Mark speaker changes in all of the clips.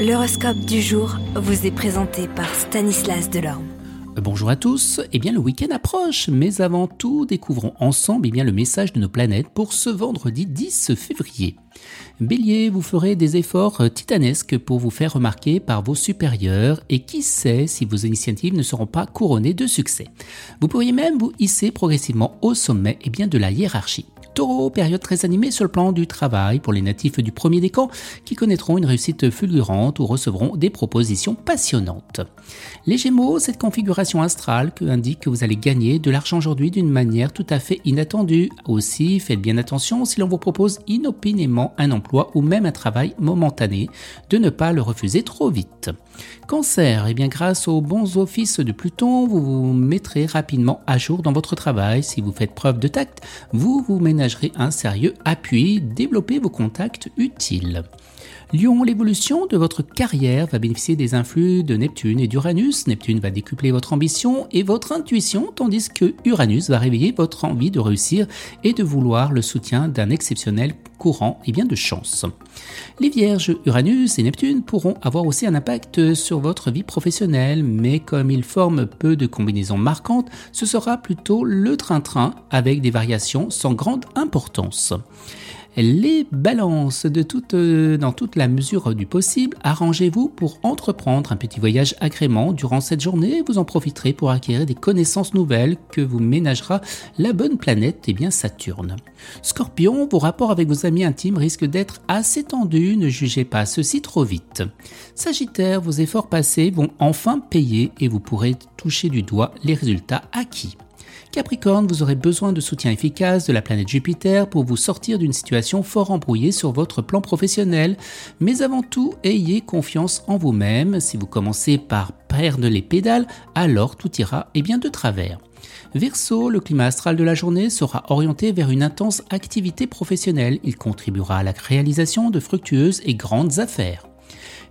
Speaker 1: L'horoscope du jour vous est présenté par Stanislas Delorme.
Speaker 2: Bonjour à tous, eh bien le week-end approche, mais avant tout découvrons ensemble eh bien, le message de nos planètes pour ce vendredi 10 février. Bélier, vous ferez des efforts titanesques pour vous faire remarquer par vos supérieurs et qui sait si vos initiatives ne seront pas couronnées de succès. Vous pourriez même vous hisser progressivement au sommet eh bien, de la hiérarchie. Taureau, période très animée sur le plan du travail pour les natifs du premier décan qui connaîtront une réussite fulgurante ou recevront des propositions passionnantes. Les Gémeaux, cette configuration astrale indique que vous allez gagner de l'argent aujourd'hui d'une manière tout à fait inattendue. Aussi, faites bien attention si l'on vous propose inopinément un emploi ou même un travail momentané, de ne pas le refuser trop vite. Cancer, eh bien grâce aux bons offices de Pluton, vous vous mettrez rapidement à jour dans votre travail. Si vous faites preuve de tact, vous vous ménagerez un sérieux appui, développez vos contacts utiles. Lion, l'évolution de votre carrière va bénéficier des influx de Neptune et d'Uranus. Neptune va décupler votre ambition et votre intuition, tandis que Uranus va réveiller votre envie de réussir et de vouloir le soutien d'un exceptionnel courant et bien de chance. Les vierges, Uranus et Neptune pourront avoir aussi un impact sur votre vie professionnelle, mais comme ils forment peu de combinaisons marquantes, ce sera plutôt le train-train avec des variations sans grande importance les balances de toute, euh, dans toute la mesure du possible. Arrangez-vous pour entreprendre un petit voyage agrément durant cette journée. Vous en profiterez pour acquérir des connaissances nouvelles que vous ménagera la bonne planète, et eh bien Saturne. Scorpion, vos rapports avec vos amis intimes risquent d'être assez tendus. Ne jugez pas ceci trop vite. Sagittaire, vos efforts passés vont enfin payer et vous pourrez toucher du doigt les résultats acquis. Capricorne, vous aurez besoin de soutien efficace de la planète Jupiter pour vous sortir d'une situation fort embrouillée sur votre plan professionnel, mais avant tout, ayez confiance en vous-même. Si vous commencez par perdre les pédales, alors tout ira et bien de travers. Verseau, le climat astral de la journée sera orienté vers une intense activité professionnelle. Il contribuera à la réalisation de fructueuses et grandes affaires.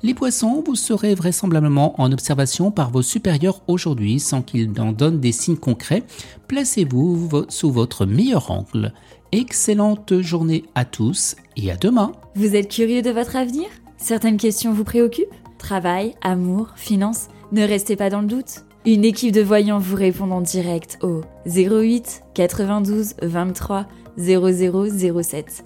Speaker 2: Les poissons, vous serez vraisemblablement en observation par vos supérieurs aujourd'hui sans qu'ils en donnent des signes concrets. Placez-vous sous votre meilleur angle. Excellente journée à tous et à demain.
Speaker 3: Vous êtes curieux de votre avenir? Certaines questions vous préoccupent? Travail, amour, finances Ne restez pas dans le doute. Une équipe de voyants vous répond en direct au 08 92 23 0007.